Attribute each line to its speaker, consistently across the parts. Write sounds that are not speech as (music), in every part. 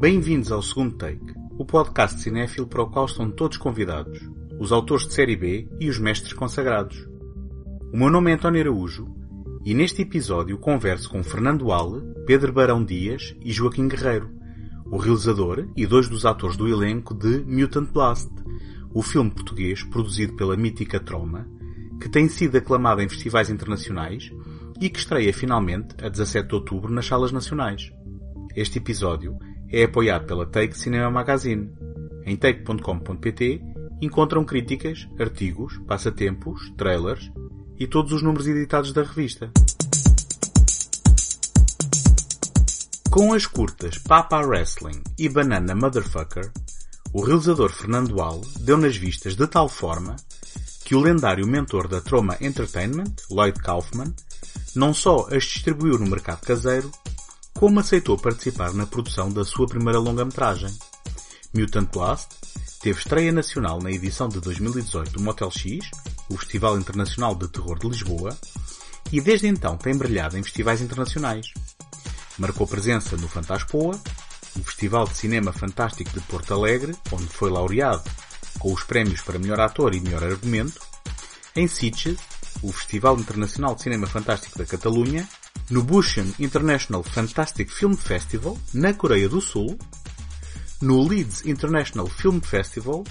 Speaker 1: Bem-vindos ao segundo take, o podcast cinéfilo para o qual estão todos convidados, os autores de série B e os mestres consagrados. O meu nome é António Araújo e neste episódio converso com Fernando Ale, Pedro Barão Dias e Joaquim Guerreiro, o realizador e dois dos atores do elenco de Mutant Blast, o filme português produzido pela mítica Troma, que tem sido aclamado em festivais internacionais e que estreia finalmente a 17 de outubro nas salas nacionais. Este episódio é apoiado pela Take Cinema Magazine. Em take.com.pt encontram críticas, artigos, passatempos, trailers e todos os números editados da revista. Com as curtas Papa Wrestling e Banana Motherfucker, o realizador Fernando Al deu nas vistas de tal forma que o lendário mentor da Troma Entertainment, Lloyd Kaufman, não só as distribuiu no mercado caseiro, como aceitou participar na produção da sua primeira longa-metragem. Mutant Blast teve estreia nacional na edição de 2018 do Motel X, o Festival Internacional de Terror de Lisboa, e desde então tem brilhado em festivais internacionais. Marcou presença no Fantaspoa, o Festival de Cinema Fantástico de Porto Alegre, onde foi laureado com os prémios para melhor ator e melhor argumento, em Sitges, o Festival Internacional de Cinema Fantástico da Catalunha, no Busan International Fantastic Film Festival, na Coreia do Sul, no Leeds International Film Festival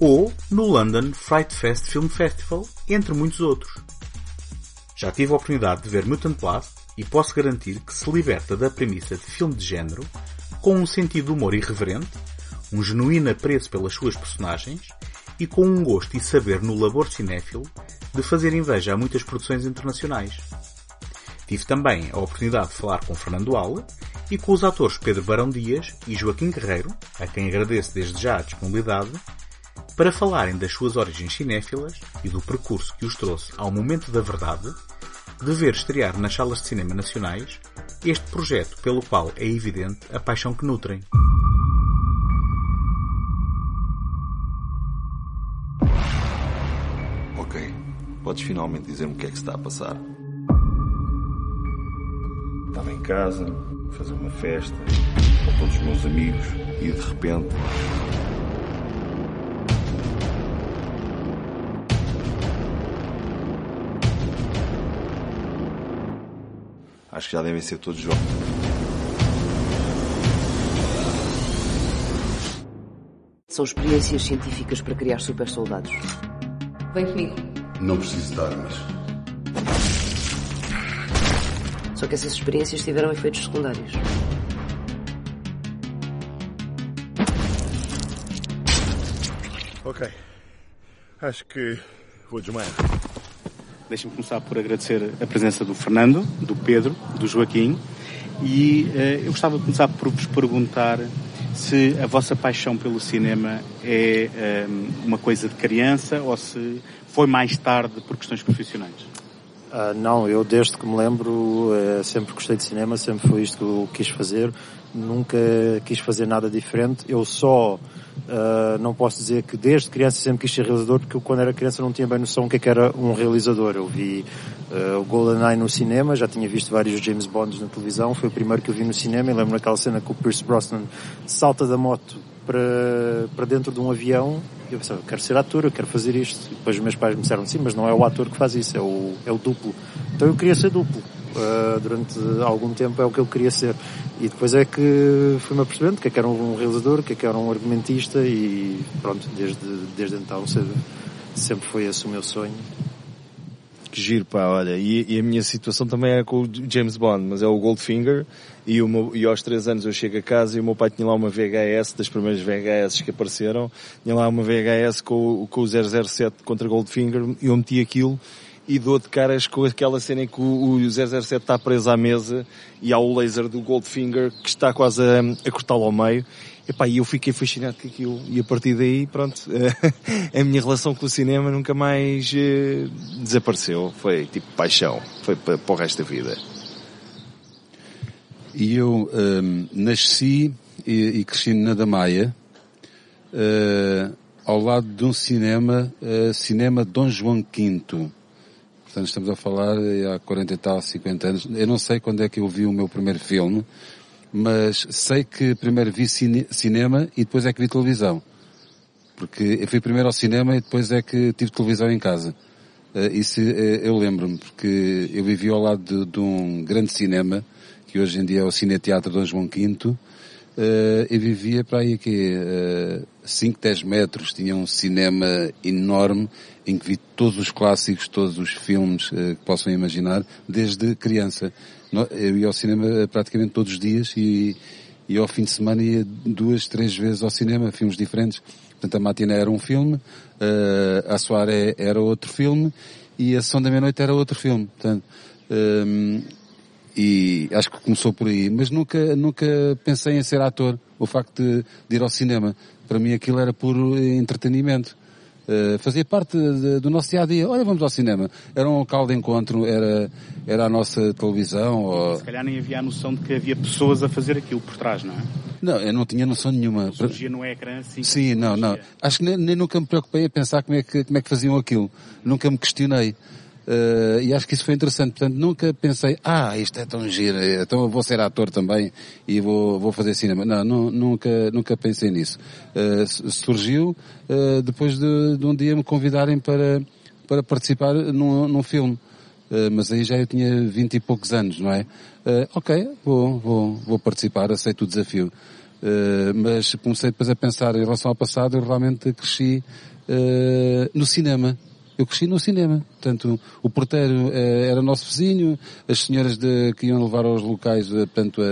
Speaker 1: ou no London Fright Fest Film Festival, entre muitos outros. Já tive a oportunidade de ver Mutant Blast e posso garantir que se liberta da premissa de filme de género com um sentido de humor irreverente, um genuíno apreço pelas suas personagens e com um gosto e saber no labor cinéfilo de fazer inveja a muitas produções internacionais. Tive também a oportunidade de falar com Fernando Aula e com os atores Pedro Barão Dias e Joaquim Guerreiro, a quem agradeço desde já a disponibilidade, para falarem das suas origens cinéfilas e do percurso que os trouxe ao momento da verdade de ver estrear nas salas de cinema nacionais este projeto pelo qual é evidente a paixão que nutrem.
Speaker 2: Ok, podes finalmente dizer-me o que é que está a passar.
Speaker 3: Estava em casa, a fazer uma festa, com todos os meus amigos,
Speaker 2: E de repente, acho que já devem ser todos jovens.
Speaker 4: São experiências científicas para criar super soldados.
Speaker 5: Vem comigo.
Speaker 6: Não preciso de armas.
Speaker 4: Só que essas experiências tiveram efeitos secundários.
Speaker 7: Ok. Acho que vou desmaiar.
Speaker 8: Deixem-me começar por agradecer a presença do Fernando, do Pedro, do Joaquim e eh, eu gostava de começar por vos perguntar se a vossa paixão pelo cinema é eh, uma coisa de criança ou se foi mais tarde por questões profissionais.
Speaker 9: Ah, não, eu desde que me lembro eh, sempre gostei de cinema, sempre foi isto que eu quis fazer, nunca quis fazer nada diferente. Eu só ah, não posso dizer que desde criança sempre quis ser realizador, porque eu quando era criança não tinha bem noção do que, é que era um realizador. Eu vi ah, o GoldenEye no cinema, já tinha visto vários James Bonds na televisão, foi o primeiro que eu vi no cinema e lembro naquela cena que o Pierce Brosnan salta da moto para, para dentro de um avião eu pensava, eu quero ser ator, eu quero fazer isto. E depois os meus pais me disseram, sim, mas não é o ator que faz isso, é o, é o duplo. Então eu queria ser duplo. Uh, durante algum tempo é o que eu queria ser. E depois é que fui-me apercebendo que é que era um realizador, que é que era um argumentista e pronto, desde, desde então sempre, sempre foi esse o meu sonho.
Speaker 10: Que giro, pá, olha. E, e a minha situação também é com o James Bond, mas é o Goldfinger. E, meu, e aos três anos eu chego a casa e o meu pai tinha lá uma VHS, das primeiras VHS que apareceram. Tinha lá uma VHS com, com o 007 contra Goldfinger e eu meti aquilo e dou de caras com aquela cena em que o, o 007 está preso à mesa e há o laser do Goldfinger que está quase a, a cortá-lo ao meio. Epá, e eu fiquei fascinado com aquilo. E a partir daí, pronto, (laughs) a minha relação com o cinema nunca mais eh, desapareceu. Foi tipo paixão. Foi para, para o resto da vida.
Speaker 6: E eu hum, nasci e, e cresci na Damaia, eh, ao lado de um cinema, eh, cinema Dom João V. Portanto, estamos a falar há 40 e tal, 50 anos. Eu não sei quando é que eu vi o meu primeiro filme, mas sei que primeiro vi cine, cinema e depois é que vi televisão. Porque eu fui primeiro ao cinema e depois é que tive televisão em casa. Uh, isso uh, eu lembro-me, porque eu vivi ao lado de, de, um grande cinema, que hoje em dia é o Cine Teatro Dom João V, uh, eu vivia para aí que uh, 5, 10 metros, tinha um cinema enorme em que vi todos os clássicos, todos os filmes uh, que possam imaginar, desde criança. Eu ia ao cinema praticamente todos os dias e, e ao fim de semana ia duas, três vezes ao cinema, filmes diferentes. Portanto, a Matina era um filme, uh, a Soare era outro filme e a Sessão da Meia-Noite era outro filme. Portanto, um, e acho que começou por aí. Mas nunca, nunca pensei em ser ator. O facto de, de ir ao cinema, para mim aquilo era puro entretenimento. Uh, fazia parte de, do nosso dia a dia. Olha, vamos ao cinema. Era um local de encontro, era, era a nossa televisão. Ou...
Speaker 8: Se calhar nem havia a noção de que havia pessoas a fazer aquilo por trás, não é?
Speaker 6: Não, eu não tinha noção nenhuma.
Speaker 8: Surgia no ecrã assim.
Speaker 6: Sim, não, não. Acho que nem, nem, nunca me preocupei a pensar como é que, como é que faziam aquilo. Nunca me questionei. Uh, e acho que isso foi interessante. Portanto, nunca pensei, ah, isto é tão giro, então eu vou ser ator também e vou, vou fazer cinema. Não, nu, nunca, nunca pensei nisso. Uh, surgiu uh, depois de, de, um dia me convidarem para, para participar num, num filme. mas aí já eu tinha vinte e poucos anos, não é? ok, vou, vou, vou participar, aceito o desafio. mas comecei depois a pensar em relação ao passado, eu realmente cresci no cinema eu cresci no cinema. Portanto, o porteiro eh, era nosso vizinho, as senhoras de, que iam levar aos locais, eh, portanto,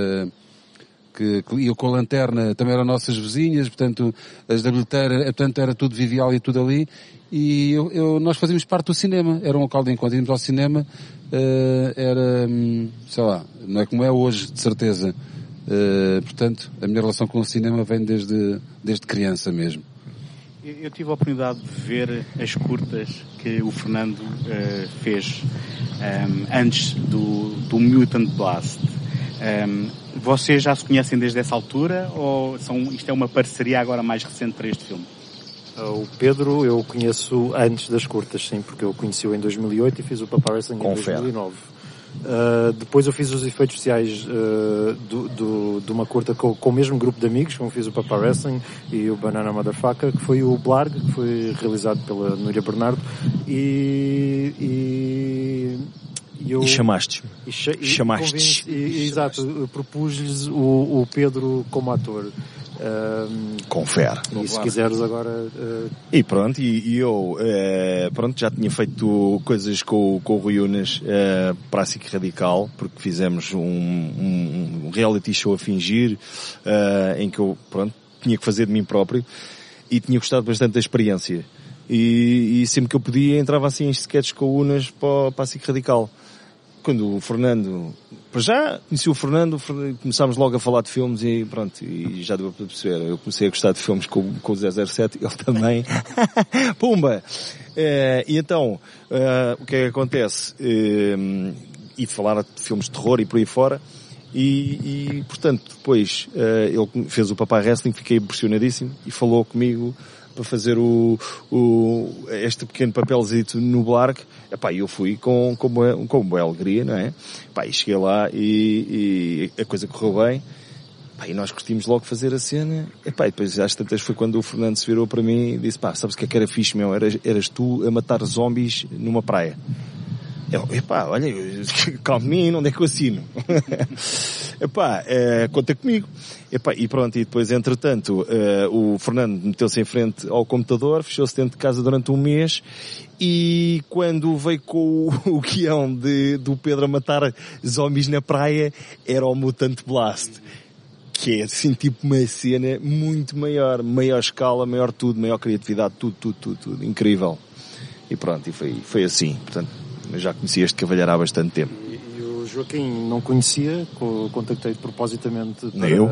Speaker 6: que, que iam com a lanterna também eram nossas vizinhas, portanto, as da bilheteira, eh, portanto, era tudo vivial e tudo ali. E eu, eu, nós fazíamos parte do cinema. Era um local de encontro. Íamos ao cinema, era, hum, sei lá, não é como é hoje, de certeza. Portanto, a minha relação com o cinema vem desde, desde criança mesmo.
Speaker 8: Eu tive a oportunidade de ver as curtas que o Fernando uh, fez um, ehm, antes do, do Mutant Blast. Um, ehm, vocês já se conhecem desde essa altura ou são, isto é uma parceria agora mais recente para este filme?
Speaker 9: Ah, o Pedro eu conheço antes das curtas, sim, porque eu conheci-o em 2008 e fiz o Papa Wrestling em 2009. Uh, depois eu fiz os efeitos especiais uh, do, do, de uma curta com, com, o mesmo grupo de amigos, como fiz o Papa Wrestling e o Banana Motherfucker, que foi o Blarg, que foi realizado pela Núria Bernardo. E, e,
Speaker 10: e, eu, e chamaste
Speaker 9: e, chamaste Exato, propus-lhes o, o Pedro como ator.
Speaker 10: Um, Confere.
Speaker 9: E se quiseres agora... Uh...
Speaker 10: E pronto, e, e eu uh, pronto, já tinha feito coisas com, com o Rui Unas uh, para a SIC Radical, porque fizemos um, um, um reality show a fingir, uh, em que eu pronto, tinha que fazer de mim próprio e tinha gostado bastante da experiência. E, e sempre que eu podia entrava assim em sketches com o Unas para, para a SIC Radical quando o Fernando, para já conheci o Fernando, começámos logo a falar de filmes e pronto, e já deu para perceber. Eu comecei a gostar de filmes com, com o 007, ele também. (laughs) Pumba! Uh, e então, uh, o que é que acontece? Uh, e de falar de filmes de terror e por aí fora. E, e portanto, depois ele fez o Papai Wrestling, fiquei impressionadíssimo e falou comigo para fazer o, o, este pequeno papelzito no Blark, epá, eu fui com, com, com boa alegria, não é? Epá, e cheguei lá e, e a coisa correu bem. Epá, e nós curtimos logo fazer a cena. Epá, e depois às tantas foi quando o Fernando se virou para mim e disse, pá, sabes o que é que era fixe, meu? Eras, eras tu a matar zombies numa praia. Eu, epá, olha, (laughs) calminho, onde é que eu assino? (laughs) epá, é, conta comigo. Epá, e pronto, e depois, entretanto, uh, o Fernando meteu-se em frente ao computador, fechou-se dentro de casa durante um mês, e quando veio com o, (laughs) o guião de, do Pedro a matar zombies na praia, era o Mutant Blast. Que é, assim, tipo uma cena muito maior, maior escala, maior tudo, maior criatividade, tudo, tudo, tudo, tudo. Incrível. E pronto, e foi, foi assim. Portanto, eu já conhecia este cavalheiro há bastante tempo.
Speaker 9: Joaquim não conhecia, contactei propositamente para
Speaker 10: eu.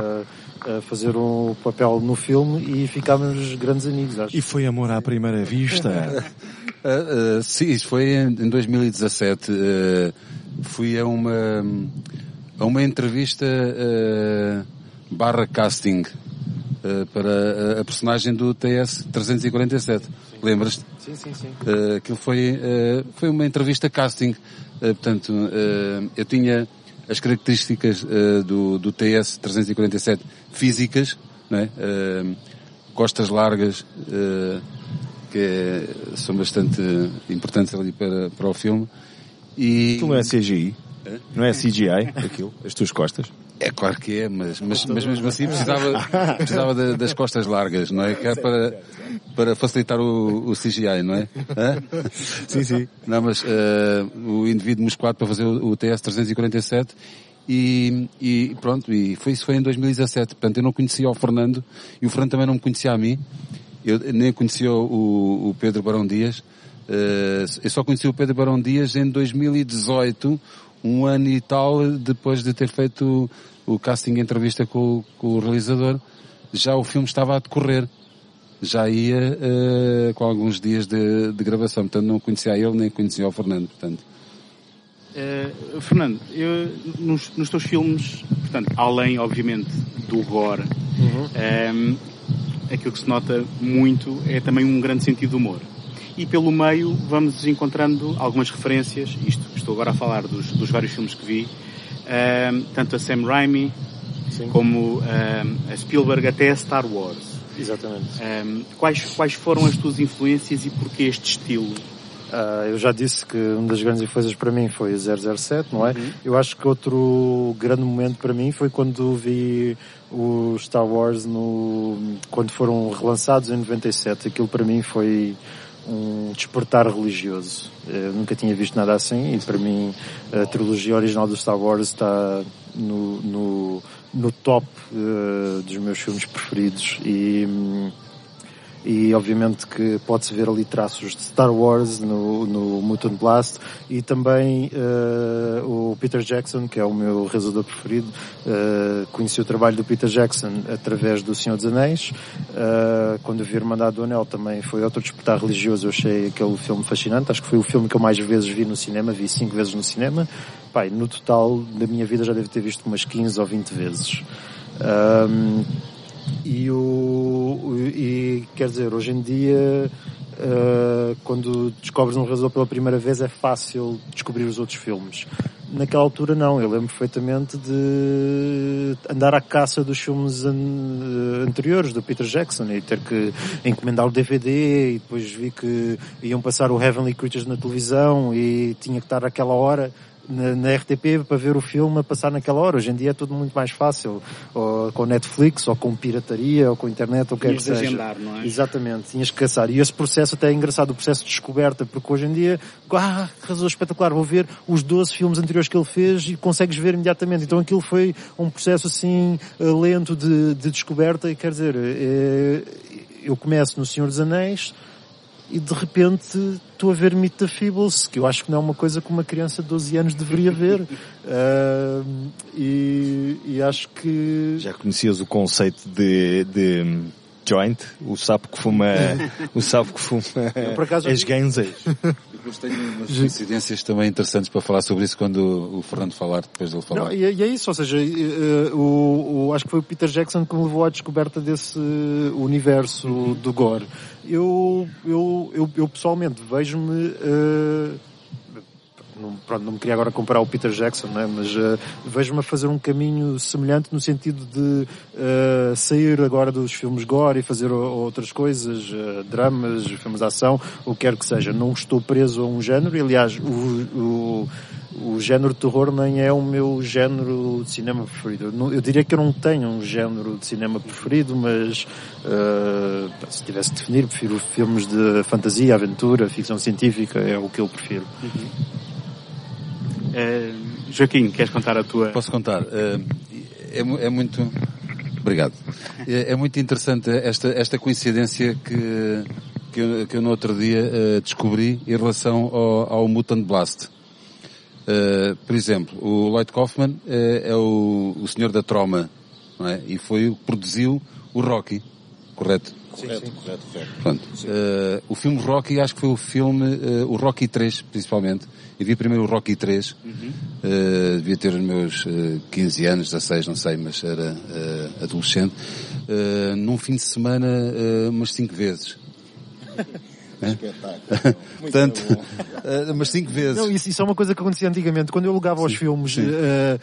Speaker 9: fazer um papel no filme e ficámos grandes amigos, acho.
Speaker 10: E foi amor à primeira vista?
Speaker 6: uh, (laughs) uh, sim, isso foi em, em 2017. Uh, fui a uma, a uma entrevista barra casting para a personagem do TS 347. Lembras-te?
Speaker 9: Sim, sim, sim.
Speaker 6: Uh, aquilo foi, uh, foi uma entrevista casting. Uh, portanto, uh, eu tinha as características uh, do, do TS-347 físicas, é? Costas largas, que é, são bastante importantes ali para, para o filme. E...
Speaker 10: Aquilo não é CGI? Não é CGI, aquilo? As tuas costas?
Speaker 6: É claro que é, mas, mas, mas mesmo assim precisava, (laughs) precisava de, das costas largas, não é? Que é para, para facilitar o, o CGI, não é? Hã?
Speaker 10: Sim, sim.
Speaker 6: Não, mas uh, o indivíduo musculado para fazer o, o TS-347 e, e pronto, e foi, isso foi em 2017. Portanto, eu não conhecia o Fernando e o Fernando também não me conhecia a mim. Eu nem conhecia o, o Pedro Barão Dias. Uh, eu só conheci o Pedro Barão Dias em 2018, um ano e tal depois de ter feito o, o casting entrevista com, com, o realizador. Já o filme estava a decorrer. Já ia uh, com alguns dias de, de, gravação. Portanto, não conhecia ele nem conhecia o Fernando. Portanto.
Speaker 8: Uh, Fernando, eu, nos, nos, teus filmes, portanto, além, obviamente, do gore, uhum. um, ehm, aquilo que se nota muito é também um grande sentido de humor. E pelo meio vamos encontrando algumas referências, isto estou agora a falar dos, dos vários filmes que vi, ehm, tanto a Sam Raimi Sim. como ehm, a Spielberg até a Star Wars.
Speaker 9: Exatamente.
Speaker 8: Um, quais, quais foram as tuas influências e porquê este estilo?
Speaker 9: Uh, eu já disse que uma das grandes influências para mim foi o 007, não é? Uhum. Eu acho que outro grande momento para mim foi quando vi o Star Wars no, quando foram relançados em 97. Aquilo para mim foi um despertar religioso. Eu nunca tinha visto nada assim e para mim a trilogia original do Star Wars está no, no, no top uh, dos meus filmes preferidos e um, e obviamente que pode-se ver ali traços de Star Wars no, no Mutant Blast e também uh, o Peter Jackson, que é o meu realizador preferido, uh, conheci o trabalho do Peter Jackson através do Senhor dos Anéis. Uh, quando vi Irmandade do Anel também foi outro despertar religioso, eu achei aquele filme fascinante, acho que foi o filme que eu mais vezes vi no cinema, vi cinco vezes no cinema. Pai, no total da minha vida já devo ter visto umas 15 ou 20 vezes. Um, e, o, e quer dizer, hoje em dia, uh, quando descobres um realizador pela primeira vez, é fácil descobrir os outros filmes. Naquela altura não, eu lembro perfeitamente de andar à caça dos filmes an anteriores do Peter Jackson e ter que encomendar o DVD e depois vi que iam passar o Heavenly Creatures na televisão e tinha que estar aquela hora na, na, RTP para ver o filme a passar naquela hora. Hoje em dia é tudo muito mais fácil, ou com Netflix, ou com pirataria, ou com internet, ou o que é que seja.
Speaker 8: Agendar, não é?
Speaker 9: Exatamente, tinhas que caçar. E esse processo até é engraçado, o processo de descoberta, porque hoje em dia, ah, razão espetacular, vou ver os 12 filmes anteriores que ele fez e consegues ver imediatamente. Então aquilo foi um processo assim eh, lento de, de descoberta e quer dizer, é, eu começo no Senhor dos Anéis, e de repente estou a ver Meet the Feebles, que eu acho que não é uma coisa que uma criança de 12 anos deveria ver. (laughs) uh, e, e, acho que...
Speaker 10: Já conhecias o conceito de, de joint? O sapo que fuma, (laughs) o sapo que fuma eu, por acaso, as ganzas.
Speaker 6: Depois tenho umas incidências também interessantes para falar sobre isso quando o Fernando falar, depois dele falar.
Speaker 9: Não, e, é, e, é isso, ou seja, uh, o, o, acho que foi o Peter Jackson que me levou à descoberta desse universo uhum. do gore eu, eu, eu, eu pessoalmente vejo-me. Uh, não, pronto, não me queria agora comparar o Peter Jackson, né? mas uh, vejo-me a fazer um caminho semelhante no sentido de uh, sair agora dos filmes gore e fazer outras coisas, uh, dramas, filmes de ação, o que quer que seja. Não estou preso a um género, e, aliás, o, o o género de terror nem é o meu género de cinema preferido. Eu, não, eu diria que eu não tenho um género de cinema preferido, mas uh, se tivesse de definir, prefiro filmes de fantasia, aventura, ficção científica, é o que eu prefiro. Uhum.
Speaker 8: Uh, Joaquim, queres contar a tua?
Speaker 6: Posso contar. Uh, é, é, muito. Obrigado. É, é, muito interessante esta, esta coincidência que, que, eu, que eu no outro dia descobri em relação ao, ao Mutant Blast Uh, por exemplo, o Lloyd Kaufman uh, é o, o senhor da troma, não é? E foi o que produziu o Rocky, correto?
Speaker 10: Correto, sim, sim. correto, correto.
Speaker 6: Pronto. Uh, o filme Rocky, acho que foi o filme, o Rocky 3, principalmente. Eu vi primeiro o Rocky 3, uhum. devia ter os meus 15 anos, 16, não sei, mas era adolescente. num fim de semana, umas 5 vezes. (laughs) né? Portanto, uh, mas cinco vezes.
Speaker 9: Não, isso, isso é uma coisa que acontecia antigamente. Quando eu alugava os filmes... Uh,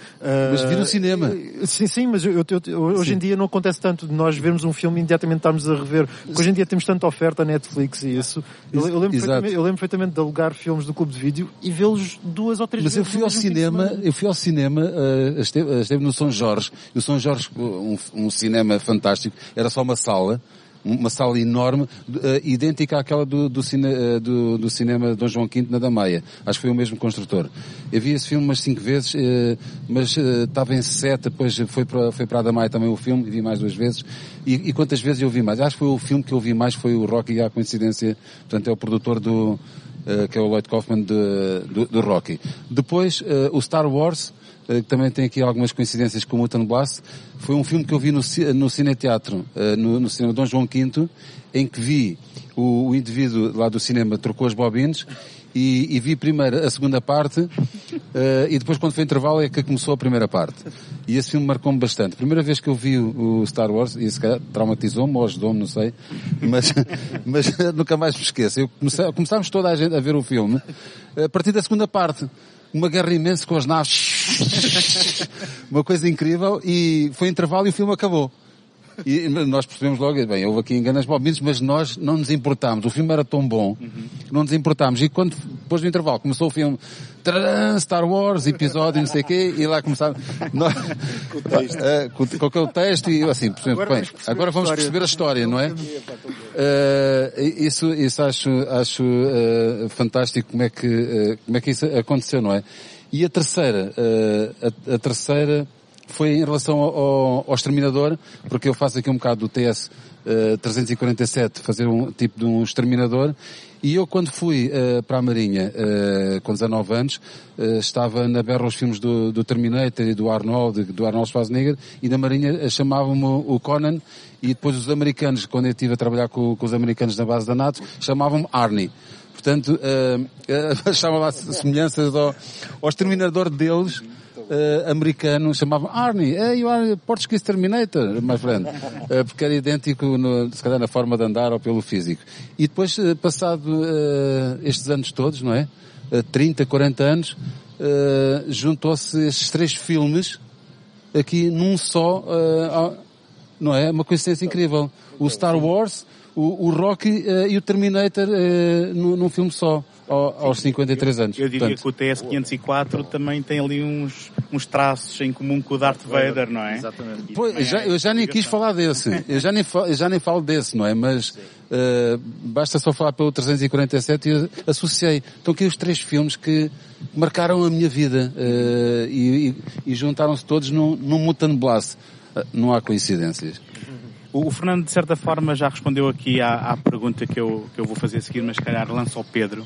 Speaker 6: mas vi no cinema.
Speaker 9: Sim, sim, mas eu, eu, eu, hoje sim. em dia não acontece tanto de nós vermos um filme e imediatamente estarmos a rever. Porque hoje em dia temos tanta oferta Netflix e isso. Eu, eu, lembro, perfeitamente, eu lembro perfeitamente de alugar filmes do clube de vídeo e vê-los duas ou três
Speaker 6: mas
Speaker 9: vezes.
Speaker 6: Mas eu fui ao cinema, eu fui ao cinema, uh, esteve, esteve no São Jorge. E o São Jorge, um, um cinema fantástico, era só uma sala uma sala enorme, uh, idêntica àquela do, do, cine, uh, do, do, cinema Dom João V na Damaia. Acho que foi o mesmo construtor. Eu vi esse filme umas cinco vezes, uh, mas estava em sete, depois foi para, foi para a Damaia também o filme, vi mais duas vezes. E, e, quantas vezes eu vi mais? Acho que foi o filme que eu vi mais, foi o Rocky, e a coincidência, portanto é o produtor do, que é o Lloyd Kaufman de, do, do Rocky. Depois, o Star Wars, que também tem aqui algumas coincidências com o Mutant Blast, foi um filme que eu vi no, no Cineteatro, no, no cinema Dom João V, em que vi o, o indivíduo lá do cinema trocou as bobines e, e, vi primeiro a segunda parte uh, e depois quando foi intervalo é que começou a primeira parte. E esse filme marcou-me bastante. Primeira vez que eu vi o, o Star Wars, e se calhar traumatizou-me ou ajudou-me, não sei, mas, (laughs) mas (laughs) nunca mais me esqueço. Eu comecei, começámos toda a gente a ver o filme a partir da segunda parte uma guerra imensa com as naves, (laughs) uma coisa incrível, e foi intervalo e o filme acabou. E nós percebemos logo, bem, houve aqui enganas bobinas, mas nós não nos importámos. O filme era tão bom, uhum. não nos importámos. E quando, depois do intervalo, começou o filme, tcharam, Star Wars, episódio, não sei o quê, e lá começava, (laughs) nós, com, o texto. Uh, com, com aquele texto, e assim, agora, bem, vamos agora vamos perceber a história, não é? Uh, isso, isso acho, acho uh, fantástico como é que, como é que isso aconteceu, não é? E a terceira, a, a terceira, foi em relação ao, ao, exterminador, porque eu faço aqui um bocado do TS uh, 347, fazer um tipo de um exterminador, e eu quando fui uh, para a Marinha, uh, com 19 anos, uh, estava na berra os filmes do, do Terminator e do Arnold, do Arnold Schwarzenegger, e na Marinha chamavam-me o Conan, e depois os americanos, quando eu estive a trabalhar com, com os americanos na base da NATO, chamavam-me Arnie. Portanto, (laughs) uh, uh, chamava semelhanças ao, ao exterminador deles, uh, americano chamava Arnie, hey, you are Portuguese Terminator, my friend. Uh, porque era idêntico, no, se calhar, na forma de andar ou pelo físico. E depois, uh, passado estes anos todos, não é? 30, 40 anos, juntou-se estes três filmes aqui num só, não é? Uma coincidência incrível. O Star Wars, o, o Rocky e o Terminator num filme só aos 53 anos.
Speaker 8: Eu diria Portanto, que o TS-504 também tem ali uns, uns traços em comum com o Darth Vader, não é?
Speaker 6: Exatamente. Pois, já, eu já nem quis falar desse. Eu já nem, eu já nem falo desse, não é? Mas uh, basta só falar pelo 347 e eu associei. Estão aqui os três filmes que marcaram a minha vida uh, e, e, e juntaram-se todos num, num Mutant Blast. Uh, não há coincidências.
Speaker 8: O, Fernando, de certa forma, já respondeu aqui à, à, pergunta que eu, que eu vou fazer a seguir, mas se calhar lança ao Pedro.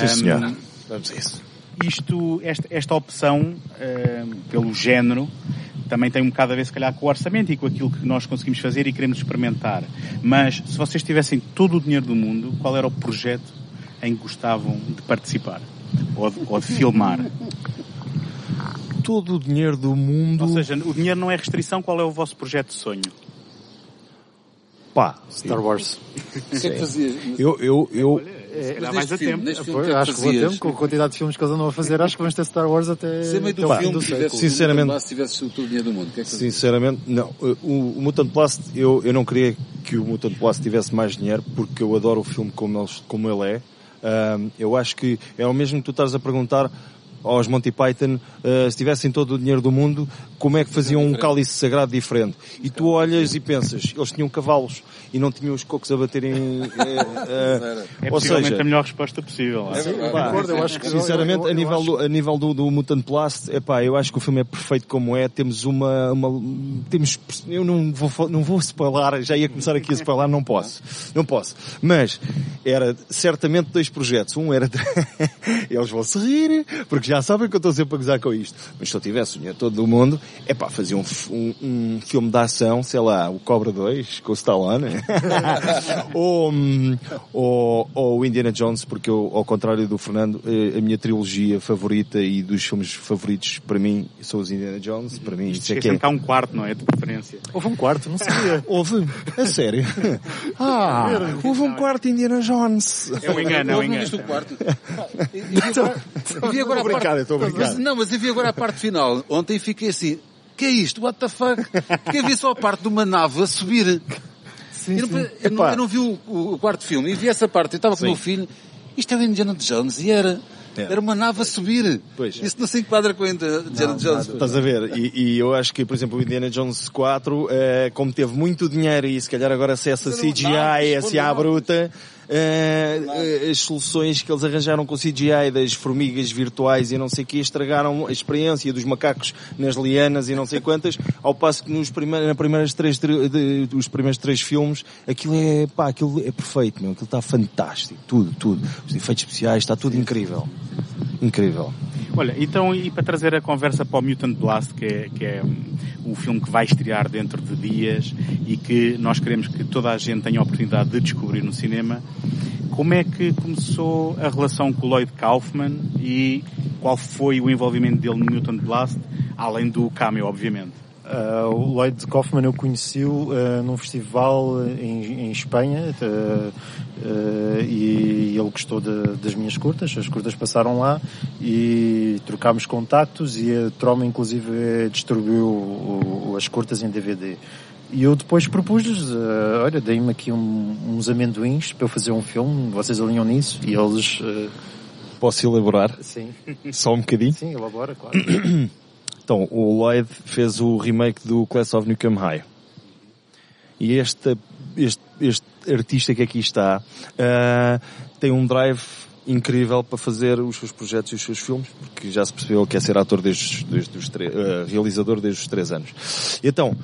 Speaker 10: Sim, senhora. Um, Vamos a isso.
Speaker 8: Isto, esta, esta opção, um, pelo género, também tem um bocado a ver, se calhar, com o orçamento e com aquilo que nós conseguimos fazer e queremos experimentar. Mas, se vocês tivessem todo o dinheiro do mundo, qual era o projeto em que gostavam de participar? Ou de, ou de filmar?
Speaker 10: Todo o dinheiro do mundo.
Speaker 8: Ou seja, o dinheiro não é restrição, qual é o vosso projeto de sonho?
Speaker 10: Pá,
Speaker 9: Star Wars.
Speaker 6: O que é que fazias?
Speaker 10: Eu, eu, eu,
Speaker 8: é, mais a tempo.
Speaker 9: Filme, acho que vou tempo, com a quantidade de filmes que eles andam a fazer, acho que vamos ter Star Wars até,
Speaker 6: Se meio do filme, do tivesse,
Speaker 10: sinceramente,
Speaker 6: se tivesse todo o dinheiro do mundo, que é que
Speaker 10: Sinceramente, não. O, o Mutant Blast, eu, eu não queria que o Mutant Blast tivesse mais dinheiro, porque eu adoro o filme como, eles, como ele é. Um, eu acho que é o mesmo que tu estás a perguntar aos Monty Python, uh, se tivessem todo o dinheiro do mundo, como é que faziam um cálice sagrado diferente? E tu olhas e pensas, eles tinham cavalos e não tinham os cocos a baterem. Uh,
Speaker 8: uh, é ou seja, a melhor resposta possível.
Speaker 10: É pá, eu acho que, sinceramente, eu, eu, a nível, do, a nível do, do Mutant Blast, é pá, eu acho que o filme é perfeito como é. Temos uma, uma temos, eu não vou, não vou spoiler, já ia começar aqui a spoiler, não posso, não posso. Mas era certamente dois projetos. Um era, (laughs) eles vão se rir, porque já Já sabem que eu estou sempre a gozar com isto. Mas se eu tivesse o dinheiro todo do mundo, é pá, fazia um, um, um filme de ação, sei lá, o Cobra 2, com o Stallone. (laughs) ou, hum, ou, ou o Indiana Jones, porque eu, ao contrário do Fernando, eh, a minha trilogia favorita e dos filmes favoritos para mim são os Indiana Jones. Para mim, isso é que é.
Speaker 8: Cá um quarto, não é? De preferência.
Speaker 9: Houve um quarto, não sabia. (laughs)
Speaker 10: Houve, a sério. (laughs) Ah, houve um quarto Indiana Jones.
Speaker 8: É um engano, é um engano.
Speaker 6: o quarto? E- e vi agora- vi
Speaker 10: Estou a brincar,
Speaker 6: parte-
Speaker 10: estou a brincar.
Speaker 6: Mas, não, mas eu vi agora a parte final. Ontem fiquei assim, que é isto? What the fuck? Porque havia só a parte de uma nave a subir.
Speaker 9: Sim,
Speaker 6: eu, não, eu, não, eu não vi o, o- quarto filme e vi essa parte. Eu estava com o meu filho. Isto é o Indiana Jones e era.
Speaker 10: É.
Speaker 6: Era uma nave a subir.
Speaker 10: Pois.
Speaker 6: Isso não se enquadra com o Indiana Jones.
Speaker 10: Estás a ver? E, e eu acho que, por exemplo, o Indiana Jones 4, eh, como teve muito dinheiro e se calhar agora acessa
Speaker 6: Fazer um
Speaker 10: CGI,
Speaker 6: naves,
Speaker 10: assim à bruta, eh, as soluções que eles arranjaram com CGI das formigas virtuais e não sei o que estragaram a experiência dos macacos nas lianas e não sei quantas, ao passo que nos primeiros, nas primeiras três, de- dos primeiros três filmes, aquilo é, pá, aquilo é perfeito, meu, aquilo está fantástico, tudo, tudo. Os efeitos especiais, está tudo incrível. Incrível.
Speaker 8: Olha, então e para trazer a conversa para o Mutant Blast, que é, que é um filme que vai estrear dentro de dias e que nós queremos que toda a gente tenha a oportunidade de descobrir no cinema, como é que começou a relação com o Lloyd Kaufman e qual foi o envolvimento dele no Mutant Blast, além do cameo, obviamente?
Speaker 9: Uh, o Lloyd Kaufman eu conheci-o uh, num festival em, em Espanha uh, e ele gostou de- das minhas curtas, as curtas passaram lá e trocámos contactos e a Troma inclusive eh, distribuiu as curtas em DVD. E eu depois propus-lhes, uh, olha, dei-me aqui um- uns amendoins para eu fazer um filme, vocês alinham nisso? E eles, uh,
Speaker 10: Posso elaborar?
Speaker 9: sim, (laughs)
Speaker 10: Só um bocadinho?
Speaker 9: sim, elabora, claro. (coughs)
Speaker 10: Então, o Lloyd fez o remake do Class of Nukem High. E este, este, este artista que aqui está ah, tem um drive incrível para fazer os seus projetos e os seus filmes, porque já se percebeu que é ser ator desde, desde os ah, realizador desde os três anos. Então,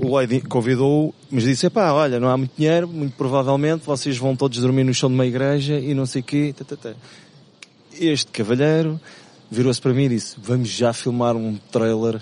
Speaker 10: o Lloyd convidou-o, mas disse, epá, olha, não há muito dinheiro, muito provavelmente vocês vão todos dormir no chão de uma igreja e não sei o quê, tá, tá, tá. Este cavalheiro virou-se para mim e disse, vamos já filmar um trailer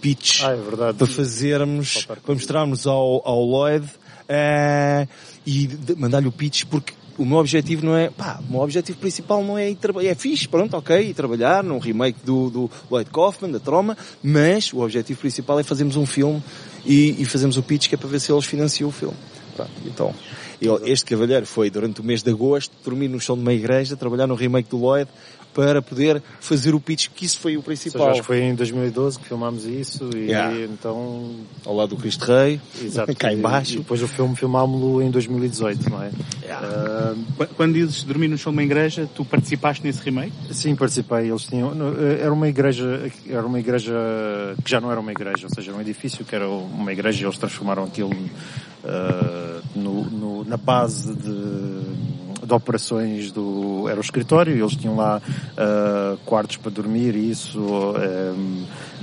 Speaker 10: pitch
Speaker 9: Ah, é verdade.
Speaker 10: para fazermos, para mostrarmos ao, ao Lloyd eh, e mandar-lhe o pitch porque o meu objetivo não é, pá, o meu objetivo principal não é ir trabalhar, é fixe, pronto, ok, ir trabalhar num remake do, do Lloyd Kaufman, da Troma, mas o objetivo principal é fazermos um filme e, e fazermos o pitch que é para ver se eles financiam o filme. Pronto, então, ele- este cavalheiro foi durante o mês de agosto dormir no chão de uma igreja, trabalhar no remake do Lloyd para poder fazer o pitch, que isso foi o principal.
Speaker 9: seja, acho que foi em 2012 que filmámos isso e
Speaker 10: Yeah.
Speaker 9: então
Speaker 10: Ao lado do Cristo Rei,
Speaker 9: Exato. (laughs)
Speaker 10: cá em
Speaker 9: E-
Speaker 10: baixo.
Speaker 9: E depois o filme filmámos-lo em 2018, não é? Ah,
Speaker 8: Qu- Quando dizes dormir no chão de uma igreja, tu participaste nesse remake?
Speaker 9: sim, participei. Eles tinham, eh, era uma igreja, era uma igreja que já não era uma igreja, ou seja, era um edifício que era uma igreja e eles transformaram aquilo ah, no, no- na base de, de operações do, era o escritório, eles tinham lá ah, quartos para dormir e isso, ah,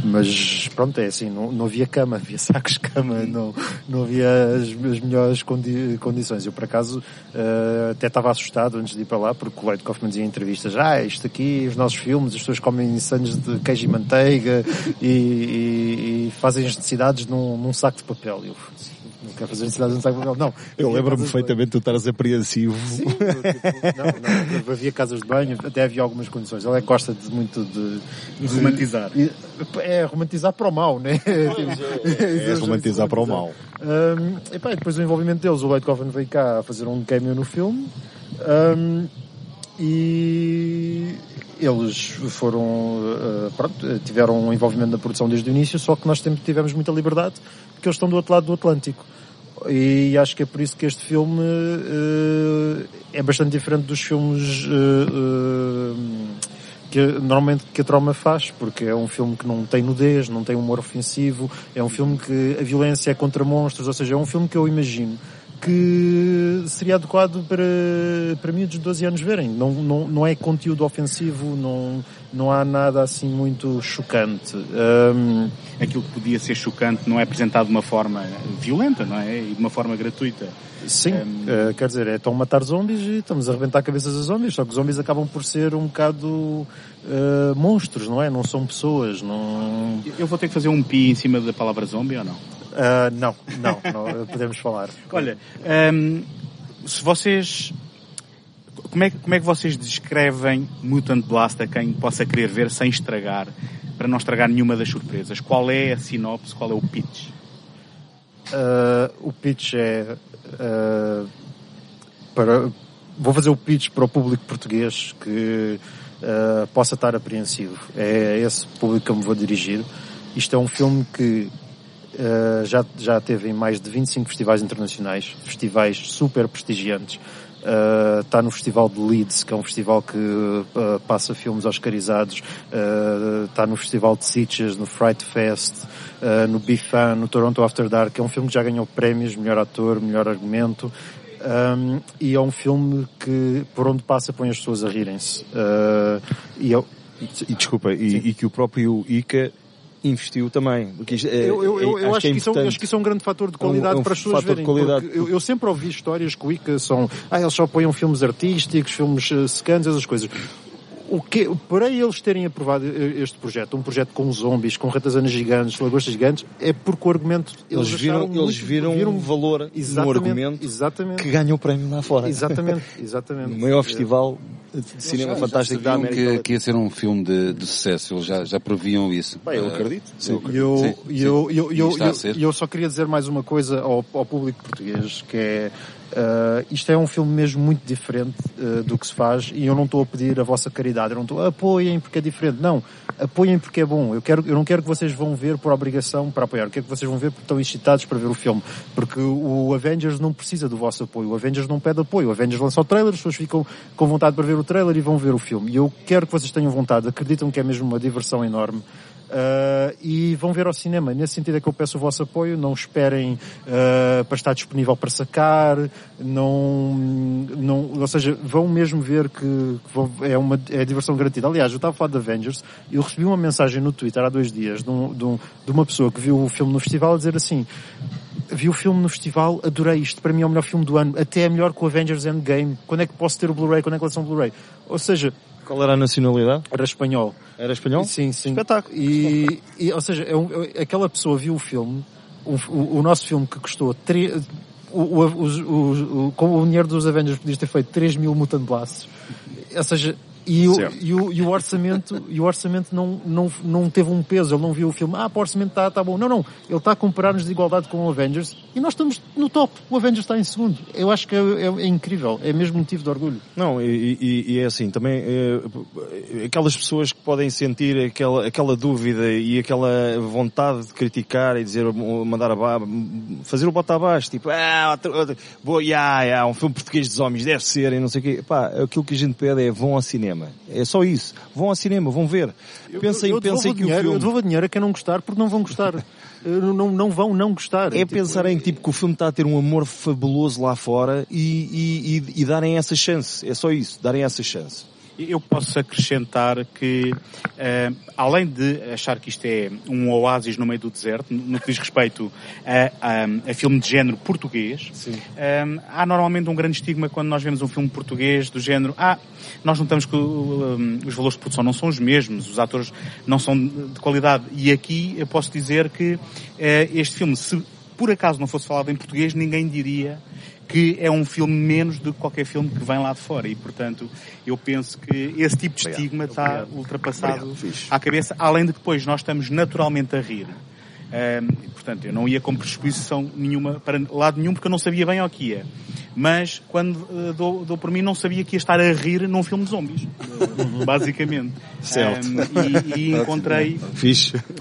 Speaker 9: mas pronto, é assim, não, não havia cama, (laughs) havia sacos de cama, não, não havia as, as melhores condi- condições. Eu, por acaso, eh, até estava assustado antes de ir para lá, porque o Lloyd Kaufman dizia em entrevistas, ah, isto aqui, os nossos filmes, as pessoas comem sandes de queijo e manteiga e, e- e fazem as necessidades num, num saco de papel. Eu, não quero fazer necessidades num saco de papel, não.
Speaker 10: Eu lembro-me perfeitamente de tu estares apreensivo.
Speaker 9: Sim, tipo, não, não, havia casas de banho, até havia algumas condições. Ele é gosta de muito de, de-
Speaker 8: Romantizar.
Speaker 9: e- É romantizar para o mal, né? (laughs)
Speaker 10: É romantizar para o mal.
Speaker 9: Um, e pá, depois do envolvimento deles, o Lloyd Kaufman veio cá a fazer um cameo no filme. Um, e eles foram, uh, pronto, tiveram um envolvimento na produção desde o início, só que nós sempre tivemos muita liberdade, porque eles estão do outro lado do Atlântico. E acho que é por isso que este filme uh, é bastante diferente dos filmes uh, que normalmente que a Troma faz, porque é um filme que não tem nudez, não tem humor ofensivo, é um filme que a violência é contra monstros, ou seja, é um filme que eu imagino que seria adequado para, para miúdos de 12 anos verem. Não, não, não é conteúdo ofensivo, não, não há nada assim muito chocante. Um,
Speaker 8: Aquilo que podia ser chocante não é apresentado de uma forma violenta, não é? E de uma forma gratuita.
Speaker 9: Sim, um... uh, quer dizer, é estão a matar zombies e estamos a arrebentar cabeças a zombies, só que os zombies acabam por ser um bocado uh, monstros, não é? Não são pessoas, não...
Speaker 8: Eu vou ter que fazer um pi em cima da palavra zombie ou não?
Speaker 9: Uh, não, não, não, podemos falar. (laughs)
Speaker 8: Olha, um, se vocês como é, como é que vocês descrevem Mutant Blast a quem possa querer ver sem estragar, para não estragar nenhuma das surpresas? Qual é a sinopse, qual é o pitch?
Speaker 9: Uh, o pitch é uh, para vou fazer o pitch para o público português que uh, possa estar apreensivo. É esse público que eu me vou dirigir. Isto é um filme que uh, já, já teve em mais de 25 festivais internacionais, festivais super prestigiantes. Uh, está no Festival de Leeds, que é um festival que uh, passa filmes oscarizados, uh, está no Festival de Sitges, no Fright Fest, no Bifan, no Toronto After Dark, que é um filme que já ganhou prémios, melhor ator, melhor argumento, um, e é um filme que por onde passa põe as pessoas a rirem-se.
Speaker 10: e, eu... e, desculpa, e, e, que o próprio Ica investiu também.
Speaker 9: Isto, é, eu, eu, eu, eu acho, acho, que que isso, é acho, que isso é um grande fator de qualidade é um, é um para as pessoas verem. Eu, eu, sempre ouvi histórias que o ICA são, ah, eles só apoiam filmes artísticos, filmes uh, secantes, essas coisas o que, para eles terem aprovado este projeto, um projeto com zombies, com ratazanas gigantes, lagostas gigantes, é porque o argumento
Speaker 10: eles, eles viram, muito, eles viram, viram um valor no argumento
Speaker 9: exatamente,
Speaker 10: que ganha o prémio lá fora.
Speaker 9: Exatamente, (laughs) exatamente.
Speaker 10: no maior festival cinema já, fantástico
Speaker 6: já
Speaker 10: da América.
Speaker 6: Que, que ia ser um filme de, de sucesso, eles já, já previam isso.
Speaker 10: Bem, eu acredito.
Speaker 9: Sim, eu, acredito. Eu, sim, eu, sim. eu, eu, eu, eu, só queria dizer mais uma coisa ao, ao público português, que é Uh, isto é um filme mesmo muito diferente uh, do que se faz e eu não estou a pedir a vossa caridade, eu não estou apoiem porque é diferente, não, apoiem porque é bom. Eu, quero, eu não quero que vocês vão ver por obrigação para apoiar, eu quero que vocês vão ver porque estão excitados para ver o filme, porque o Avengers não precisa do vosso apoio, o Avengers não pede apoio, o Avengers lança o trailer, as pessoas ficam com vontade para ver o trailer e vão ver o filme. E eu quero que vocês tenham vontade, acreditam que é mesmo uma diversão enorme. Uh, e vão ver ao cinema. Nesse sentido é que eu peço o vosso apoio. Não esperem uh, para estar disponível para sacar. Não, não, ou seja, vão mesmo ver que, que vão, é uma é diversão garantida. Aliás, eu estava a falar de Avengers e eu recebi uma mensagem no Twitter há dois dias de, um, de, um, de uma pessoa que viu o filme no festival a dizer assim vi o filme no festival, adorei isto, para mim é o melhor filme do ano, até é melhor que o Avengers Endgame. Quando é que posso ter o Blu-ray? Quando é que lançam o Blu-ray? Ou seja,
Speaker 10: qual era a nacionalidade?
Speaker 9: Era espanhol.
Speaker 10: Era espanhol?
Speaker 9: Sim, sim.
Speaker 10: Espetáculo.
Speaker 9: E, e ou seja, é um, é, aquela pessoa viu o filme, o, o, o nosso filme que custou tre, o, o, o, o, com o dinheiro dos Avengers podia ter feito 3 mil Mutant Blasts. Ou seja, e o, e o, e o, orçamento, e o orçamento não, não, não teve um peso, ele não viu o filme, ah, o orçamento está tá bom. Não, não, ele está a comparar-nos de igualdade com o Avengers. E nós estamos no top, o Avengers está em segundo. Eu acho que é, é, é incrível, é mesmo motivo de orgulho.
Speaker 10: Não, e, e, e é assim, também, é, aquelas pessoas que podem sentir aquela, aquela dúvida e aquela vontade de criticar e dizer, mandar a fazer o bota abaixo, tipo, ah, outro, outro, boa, yeah, yeah, um filme português dos homens, deve ser, e não sei o quê. Pá, aquilo que a gente pede é vão ao cinema cinema. É só isso. Vão ao cinema, vão ver. Pensem, eu, eu pensem que
Speaker 9: dinheiro,
Speaker 10: o filme...
Speaker 9: Eu devolvo dinheiro a quem não gostar porque não vão gostar. (laughs) não, não vão não gostar.
Speaker 10: É tipo, pensar em tipo que o filme está a ter um amor fabuloso lá fora e, e, e, e darem essa chance. É só isso, darem essa chance.
Speaker 8: Eu posso acrescentar que, uh, além de achar que isto é um oásis no meio do deserto, no que diz respeito a, a, a filme de género português, uh, há normalmente um grande estigma quando nós vemos um filme português do género, ah, nós notamos que uh, os valores de produção não são os mesmos, os atores não são de qualidade. E aqui eu posso dizer que este filme, se por acaso não fosse falado em português, ninguém diria que é um filme menos do que qualquer filme que vem lá de fora e, portanto, eu penso que esse tipo de estigma está ultrapassado Obrigado. à cabeça, além de que depois nós estamos naturalmente a rir. Um, portanto, eu não ia com pressuposição nenhuma para lado nenhum porque eu não sabia bem o que ia. Mas quando uh, dou, dou por mim não sabia que ia estar a rir num filme de zombies. (laughs) Basicamente.
Speaker 10: Certo.
Speaker 8: Um, e, e, (laughs) encontrei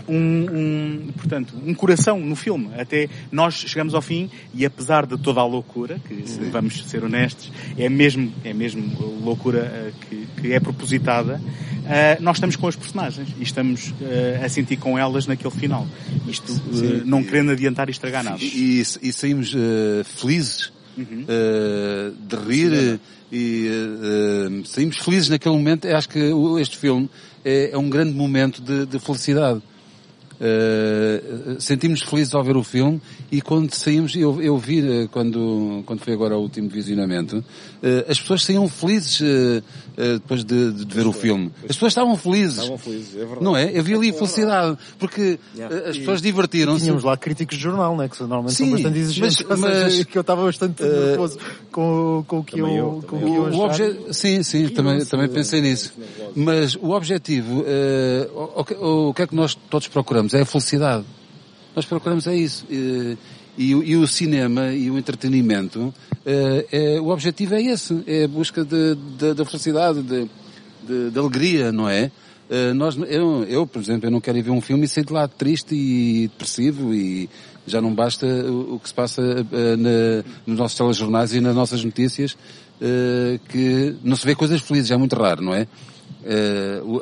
Speaker 8: um, um, portanto, um coração no filme. Até nós chegamos ao fim e apesar de toda a loucura, que vamos ser honestos, é mesmo, é mesmo loucura uh, que, que é propositada, uh, nós estamos com as personagens e estamos a sentir com elas naquele final. Isto não querendo adiantar e estragar nada.
Speaker 6: E, e, e saímos felizes uh, de rir e uh, saímos felizes naquele momento. Eu acho que este filme é, é um grande momento de, de felicidade. Uh, sentimos felizes ao ver o filme e quando saímos, eu, eu vi uh, quando, quando foi agora o último visionamento, uh, as pessoas saíam felizes depois de, de, de ver o filme. As pessoas estavam felizes.
Speaker 10: Estavam felizes, é verdade.
Speaker 6: Não é? Eu vi ali felicidade, porque
Speaker 9: Yeah.
Speaker 6: as pessoas divertiram-se.
Speaker 9: Tínhamos lá críticos de jornal, né? Que normalmente
Speaker 6: Sim,
Speaker 9: são bastante exigentes.
Speaker 6: mas- mas- (laughs)
Speaker 9: que eu estava bastante nervoso com, com o que
Speaker 10: Também
Speaker 9: eu,
Speaker 10: eu,
Speaker 9: com que eu
Speaker 6: O,
Speaker 9: achava.
Speaker 6: obje... Sim, sim, também, também pensei nisso. Mas o objetivo, eh, o, o que- o que é que nós todos procuramos? É a felicidade. Nós procuramos é isso. E, o- e o cinema e o entretenimento, eh, é, o objetivo é esse, é a busca da felicidade, de, de, de alegria, não é? Eh, nós, eu, eu, por exemplo, eu não quero ir ver um filme e sair de lá triste e depressivo e já não basta o, o que se passa eh, na- nos nossos telejornais e nas nossas notícias, que não se vê coisas felizes, é muito raro, não é?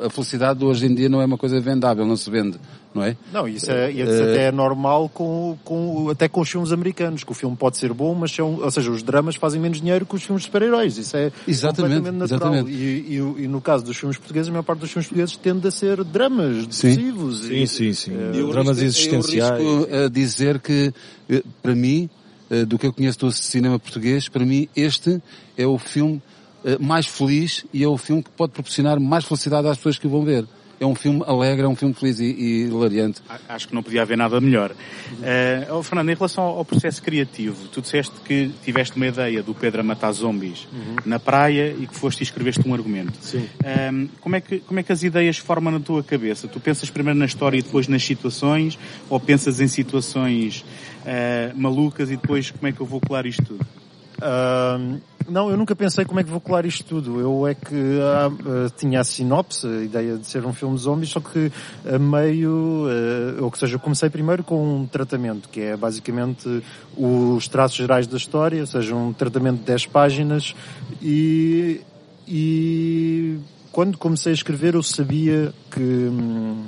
Speaker 6: A felicidade hoje em dia não é uma coisa vendável, não se vende, não é?
Speaker 9: Não, isso, é, e
Speaker 6: Eh,
Speaker 9: isso até é normal com, com, até com os filmes americanos, que o filme pode ser bom, mas são, ou seja, os dramas fazem menos dinheiro que os filmes de super-heróis. Isso é
Speaker 6: Exatamente,
Speaker 9: completamente natural.
Speaker 6: exatamente.
Speaker 9: E, e, e no caso dos filmes portugueses, a maior parte dos filmes portugueses tende a ser dramas depressivos.
Speaker 10: Sim,
Speaker 9: e,
Speaker 10: sim, sim.
Speaker 9: eh,
Speaker 6: Eu
Speaker 10: Dramas
Speaker 6: arrisco-
Speaker 10: existenciais.
Speaker 6: Eu arrisco a dizer que, eh, para mim, eh, do que eu conheço do cinema português, para mim este é o filme eh, mais feliz e é o filme que pode proporcionar mais felicidade às pessoas que o vão ver. É um filme alegre, é um filme feliz e, e hilariante.
Speaker 8: Acho que não podia haver nada melhor. Eh, oh, Fernando, em relação ao processo criativo, tu disseste que tiveste uma ideia do Pedro a matar zombies na praia e que foste e escreveste um argumento.
Speaker 9: Sim.
Speaker 8: Ehm, como, é que, como é que as ideias formam na tua cabeça? Tu pensas primeiro na história e depois nas situações? Ou pensas em situações eh, malucas e depois como é que eu vou colar isto tudo?
Speaker 9: Ahm, não, eu nunca pensei como é que vou colar isto tudo. Eu é que ah, tinha a sinopse, a ideia de ser um filme zombies, só que a meio, ah, ou que seja, comecei primeiro com um tratamento, que é basicamente os traços gerais da história, ou seja, um tratamento de 10 páginas e, e quando comecei a escrever eu sabia que, hum,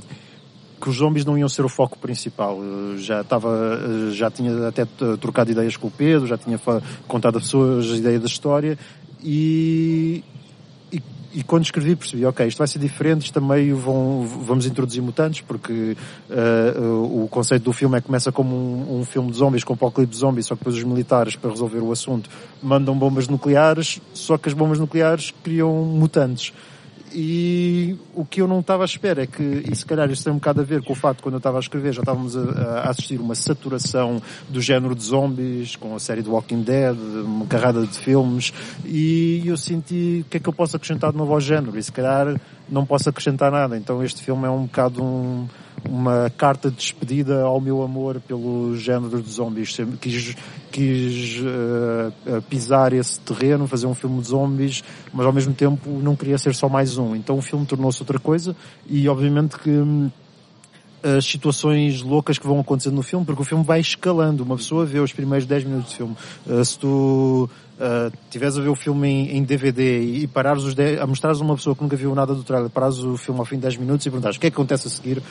Speaker 9: que os zombies não iam ser o foco principal. Eu já estava, eh, já tinha até eh, trocado ideias com o Pedro, já tinha contado a pessoas a ideia da história e, e, e quando escrevi percebi, ok, isto vai ser diferente, isto também vão, vamos introduzir mutantes, porque eh, o conceito do filme é que começa como um, um filme de zombies, com apocalipse zombies, só que depois os militares, para resolver o assunto, mandam bombas nucleares, só que as bombas nucleares criam mutantes. E o que eu não estava à espera é que, e se calhar isso tem um bocado a ver com o facto de quando eu estava a escrever já estávamos a, a assistir uma saturação do género de zombies, com a série do Walking Dead, uma carrada de filmes, e eu senti o que é que eu posso acrescentar de novo ao género, e se calhar não posso acrescentar nada. Então este filme é um bocado um, uma carta de despedida ao meu amor pelo género de zombies. Quis, quis eh, pisar esse terreno, fazer um filme de zombies, mas ao mesmo tempo não queria ser só mais um. Então o filme tornou-se outra coisa e obviamente que hum, as situações loucas que vão acontecendo no filme, porque o filme vai escalando. Uma pessoa vê os primeiros 10 minutos de filme. Uh, se tu uh, tiveres a ver o filme em, em DVD e, parares os 10, a mostrares a uma pessoa que nunca viu nada do trailer, parares o filme ao fim de 10 minutos e perguntares o que é que acontece a seguir,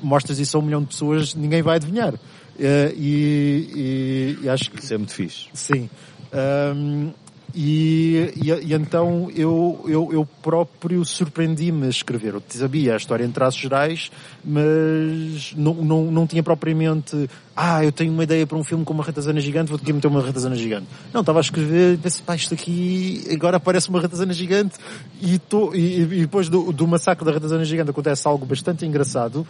Speaker 9: mostras isso a um milhão de pessoas, ninguém vai adivinhar. Uh, e, e, acho que
Speaker 10: Isso é muito fixe.
Speaker 9: Sim. Ahm, e, e, e então eu, eu, eu próprio surpreendi-me a escrever. Eu sabia a história em traços gerais, mas não, não, não tinha propriamente, ah, eu tenho uma ideia para um filme com uma ratazana gigante, vou ter que meter uma ratazana gigante. Não, estava a escrever e pensei, pá, isto aqui, agora aparece uma ratazana gigante e, tô, e, e depois do, do massacre da ratazana gigante acontece algo bastante engraçado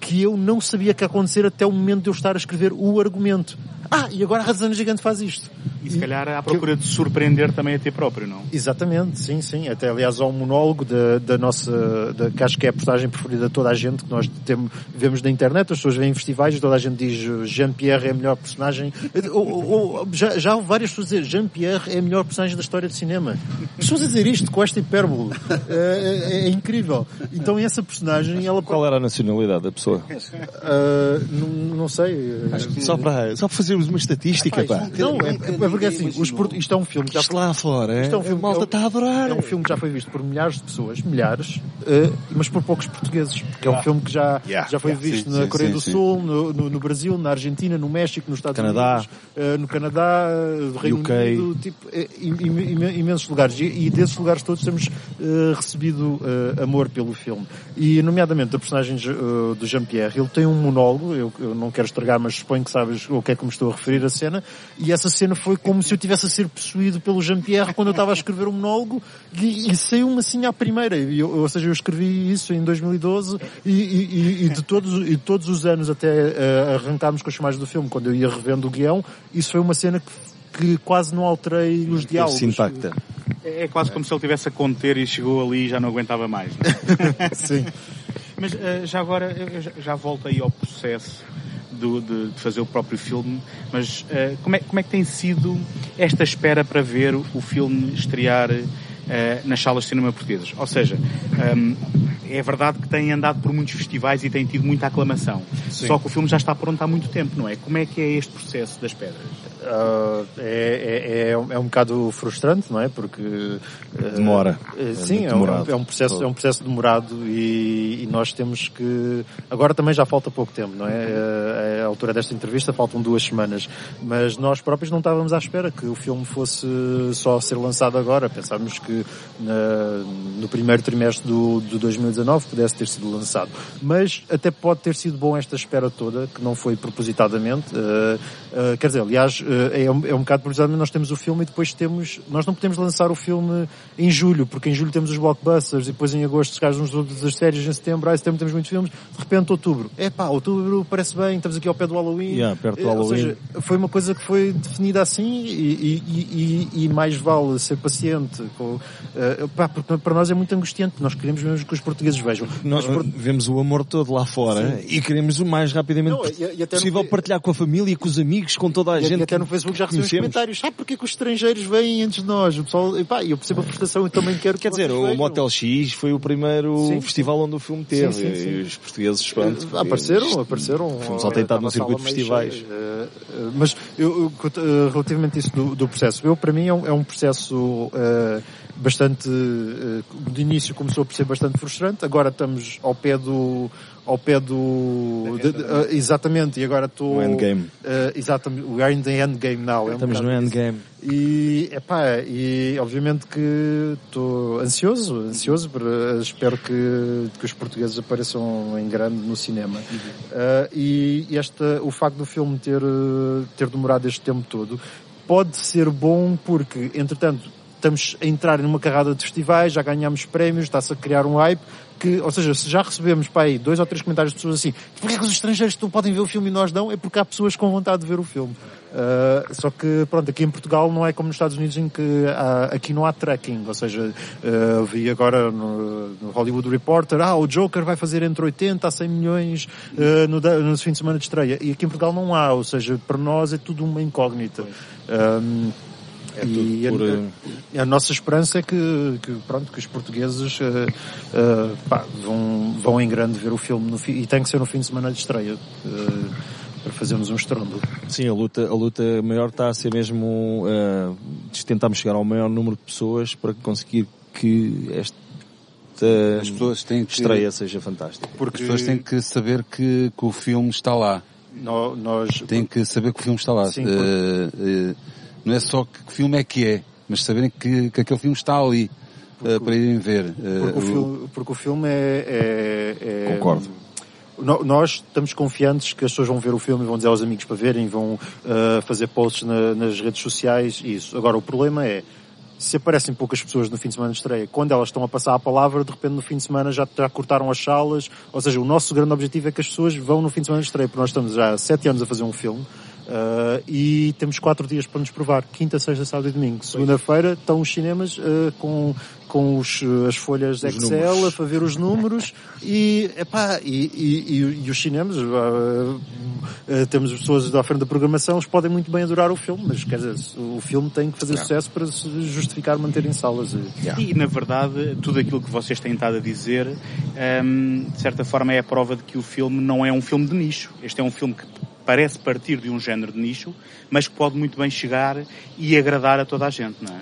Speaker 9: que eu não sabia que ia acontecer até o momento de eu estar a escrever o argumento. Ah, e agora a Ratazana Gigante faz isto.
Speaker 8: E se calhar à procura de surpreender também a ti próprio, não?
Speaker 9: Exatamente, sim, sim. Até aliás há um monólogo da, da nossa, da, que acho que é a personagem preferida de toda a gente, que nós temos, vemos na internet, as pessoas veem em festivais e toda a gente diz Jean-Pierre é a melhor personagem. Ou, ou- já, já houve várias pessoas a dizer Jean-Pierre é a melhor personagem da história do cinema. Pessoas a dizer isto com esta hipérbole. É, é- é incrível. Então essa personagem, ela...
Speaker 10: Qual era a nacionalidade da pessoa?
Speaker 9: Ah, não, não sei.
Speaker 10: Só para, só para fazermos uma estatística, pá.
Speaker 9: Não, é, é porque porque assim, os, isto é um filme que já
Speaker 10: Isto lá fora,
Speaker 9: Isto é um filme
Speaker 10: malta
Speaker 9: é
Speaker 10: está a adorar.
Speaker 9: É um filme que já foi visto por milhares de pessoas, milhares, eh, mas por poucos portugueses. Porque é um filme que já, já foi visto na Coreia do. Sul, no, Brasil, na Argentina, no México, nos Estados. Unidos, eh, no Canadá, eh, no Reino
Speaker 10: UK.
Speaker 9: Unido, tipo, eh, im- im- imensos lugares. E, desses lugares todos temos eh, recebido eh, amor pelo filme. E, nomeadamente, a personagem eh, do Jean-Pierre, ele tem um monólogo, eu, eu não quero estragar, mas suponho que sabes o que é que me estou a referir a cena, e essa cena foi como se eu tivesse a ser possuído pelo Jean-Pierre quando eu estava a escrever um monólogo, e, e saiu-me assim à primeira. E eu- ou seja, eu escrevi isso em 2012, e, e- e- de, todos, e de todos os anos até eh, arrancarmos com as chamadas do filme, quando eu ia revendo o guião, isso foi uma cena que, que quase não alterei os diálogos.
Speaker 10: Se impacta.
Speaker 8: É é quase como se ele tivesse a conter e chegou ali e já não aguentava mais. não é? (laughs)
Speaker 9: Sim.
Speaker 8: Mas eh, já agora, eu eu já- já volto aí ao processo do- de, de fazer o próprio filme, mas eh, como, é, como é que tem sido esta espera para ver o filme estrear eh, nas salas de cinema portuguesas? Ou seja, ehm, é verdade que tem andado por muitos festivais e tem tido muita aclamação.
Speaker 9: Sim.
Speaker 8: Só que o filme já está pronto há muito tempo, não é? Como é que é este processo da espera?
Speaker 9: Ah, é, é, é, um- é um bocado frustrante, não é? Porque ah,
Speaker 10: Demora. É
Speaker 9: sim, é um, é um processo, é um processo demorado e, e nós temos que agora também já falta pouco tempo, não é? A altura desta entrevista faltam duas semanas, mas nós próprios não estávamos à espera que o filme fosse só ser lançado agora. Pensávamos que no primeiro trimestre do, de 2019 pudesse ter sido lançado, mas até pode ter sido bom esta espera toda, que não foi propositadamente. Eh, quer dizer, aliás, eh, é, um, é um bocado propositadamente nós temos o filme e depois temos, nós não podemos lançar o filme em julho, porque em julho temos os blockbusters e depois em agosto se calhar uns todas as séries, em setembro, aí em setembro temos muitos filmes, de repente outubro. É pá, outubro parece bem, estamos aqui ao pé do Halloween.
Speaker 10: Yeah, perto do
Speaker 9: Eh, ou
Speaker 10: Halloween.
Speaker 9: seja, foi uma coisa que foi definida assim e, e- e- e- e mais vale ser paciente. Com, eh, pá, porque para nós é muito angustiante, nós queremos mesmo que os portugueses vejam.
Speaker 10: Nós vemos o amor todo lá fora e queremos o mais rapidamente
Speaker 9: Não, e- e no
Speaker 10: possível
Speaker 9: fe-
Speaker 10: partilhar com a família, com os amigos, com toda a
Speaker 9: E,
Speaker 10: gente.
Speaker 9: e até no Facebook já recebemos comentários. Sabe porquê que os estrangeiros vêm antes de nós? O pessoal, epá, eu percebo a frustração e também quero
Speaker 10: Quer dizer,
Speaker 9: vocês
Speaker 10: o
Speaker 9: vejam.
Speaker 10: Motel X foi o primeiro
Speaker 9: Sim,
Speaker 10: festival onde o filme teve.
Speaker 9: Sim, sim, sim.
Speaker 10: E os portugueses, pronto.
Speaker 9: Ah, apareceram,
Speaker 10: isto-
Speaker 9: apareceram.
Speaker 10: Fomos ao tentado no circuito de festivais.
Speaker 9: cheia. Eh, Mas eu, eu, relativamente a isso do, do processo, eu para mim é um, é um processo bastante, eh, de início começou por ser bastante frustrante, agora estamos ao pé do, ao pé do, de- de- eh, exatamente, e agora estou...
Speaker 10: No endgame.
Speaker 9: eh, exatamente, we are in the endgame now. É um
Speaker 10: Estamos no
Speaker 9: bocado isso.
Speaker 10: endgame.
Speaker 9: E, epá, e obviamente que estou ansioso, ansioso, para, espero que, que os portugueses apareçam em grande no cinema. Ah, e esta, o facto do filme ter, ter demorado este tempo todo pode ser bom porque, entretanto, estamos a entrar numa carrada de festivais, já ganhamos prémios, está-se a criar um hype, que, ou seja, se já recebemos para aí dois ou três comentários de pessoas assim, porquê é que os estrangeiros não podem ver o filme e nós não? É porque há pessoas com vontade de ver o filme. Uh, só que, pronto, aqui em Portugal não é como nos Estados Unidos em que há, aqui não há tracking, ou seja, uh, vi agora no, no Hollywood Reporter, ah, o Joker vai fazer entre 80 a 100 milhões uh, no, no fim de semana de estreia. E aqui em Portugal não há, ou seja, para nós é tudo uma incógnita. Um,
Speaker 10: É
Speaker 9: e
Speaker 10: tudo por,
Speaker 9: a, a nossa esperança é que, que, pronto, que os portugueses uh, uh, pá, vão, vão em grande ver o filme no fi, e tem que ser no fim de semana de estreia uh, para fazermos um estrondo.
Speaker 10: Sim, a luta, a luta maior está a ser mesmo uh, de tentarmos chegar ao maior número de pessoas para conseguir que esta
Speaker 6: As pessoas têm que-
Speaker 10: estreia seja fantástica.
Speaker 6: Porque as pessoas têm que saber que, que o filme está lá.
Speaker 9: No- nós
Speaker 6: Têm que saber que o filme está lá.
Speaker 9: Sim,
Speaker 6: Eh, eh, não é só que filme é que é, mas saberem que, que aquele filme está ali eh, para irem ver. Eh,
Speaker 9: Porque o
Speaker 6: o-
Speaker 9: filme, porque o filme é, é- é-
Speaker 10: Concordo.
Speaker 9: Nós estamos confiantes que as pessoas vão ver o filme e vão dizer aos amigos para verem, vão uh, fazer posts na- nas redes sociais e isso. Agora, o problema é, se aparecem poucas pessoas no fim de semana de estreia, quando elas estão a passar a palavra, de repente no fim de semana já, já cortaram as salas. Ou seja, o nosso grande objetivo é que as pessoas vão no fim de semana de estreia, porque nós estamos já há sete anos a fazer um filme. Uh, e temos quatro dias para nos provar. Quinta, sexta, sábado e domingo. Segunda-feira estão os cinemas uh, com, com os, uh, as folhas
Speaker 10: Os
Speaker 9: Excel
Speaker 10: números.
Speaker 9: a ver os números e, epá, e, e, e, e os cinemas, uh, uh, temos pessoas da frente da programação, eles podem muito bem adorar o filme, mas quer dizer, o filme tem que fazer
Speaker 8: Yeah.
Speaker 9: sucesso para se justificar manter em salas.
Speaker 8: E, na verdade, tudo aquilo que vocês têm estado a dizer, hum, de certa forma, é a prova de que o filme não é um filme de nicho. Este é um filme que parece partir de um género de nicho, mas que pode muito bem chegar e agradar a toda a gente, não é?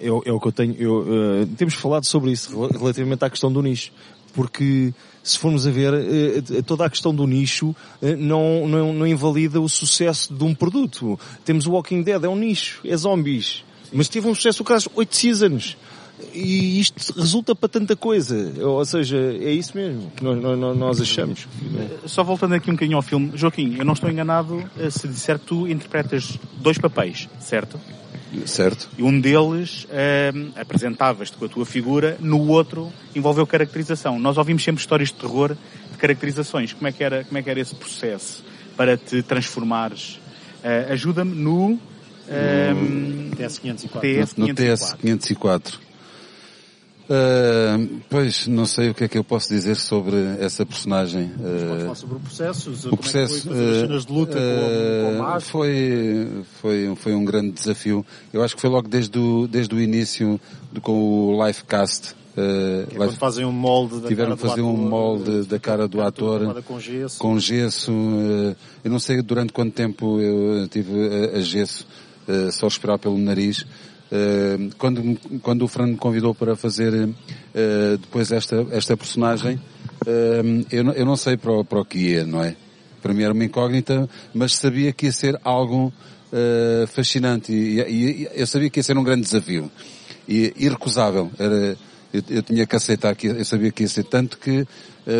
Speaker 10: É, é o que eu tenho. Eu, uh, temos falado sobre isso relativamente à questão do nicho, porque se formos a ver, uh, toda a questão do nicho não, não, não invalida o sucesso de um produto. Temos o Walking Dead, é um nicho, é zombies, mas teve um sucesso, o caso, 8 seasons e isto resulta para tanta coisa. Ou seja, é isso mesmo que nós, nós, nós achamos.
Speaker 8: Só voltando aqui um bocadinho ao filme, Joaquim, eu não estou enganado se disser que tu interpretas dois papéis, certo?
Speaker 6: Certo.
Speaker 8: E um deles um, apresentavas-te com a tua figura, no outro envolveu caracterização. Nós ouvimos sempre histórias de terror de caracterizações. Como é que era, como é que era esse processo para te transformares? Uh, Ajuda-me no, um,
Speaker 9: TS504.
Speaker 8: TS504.
Speaker 6: No, no TS504. Uh, pois, não sei o que é que eu posso dizer sobre essa personagem.
Speaker 9: Uh, pode falar sobre o processo,
Speaker 6: o processo,
Speaker 9: é foi, cenas de luta uh, com, com
Speaker 6: foi, foi, foi um grande desafio. Eu acho que foi logo desde o, desde o início do, com o Livecast.
Speaker 9: Uh, que é live, fazem um molde da
Speaker 6: tiveram que fazer
Speaker 9: um
Speaker 6: molde da cara do ator
Speaker 9: com gesso,
Speaker 6: com gesso uh, eu não sei durante quanto tempo eu tive a, a gesso uh, só esperar pelo nariz Uh, quando, quando o Fran me convidou para fazer uh, depois esta, esta personagem, uh, eu, eu não sei para, o, para o que ia, não é? Para mim era uma incógnita, mas sabia que ia ser algo fascinante e, e, e, eu sabia que ia ser um grande desafio e irrecusável. Era, eu, eu tinha que aceitar que eu sabia que ia ser tanto que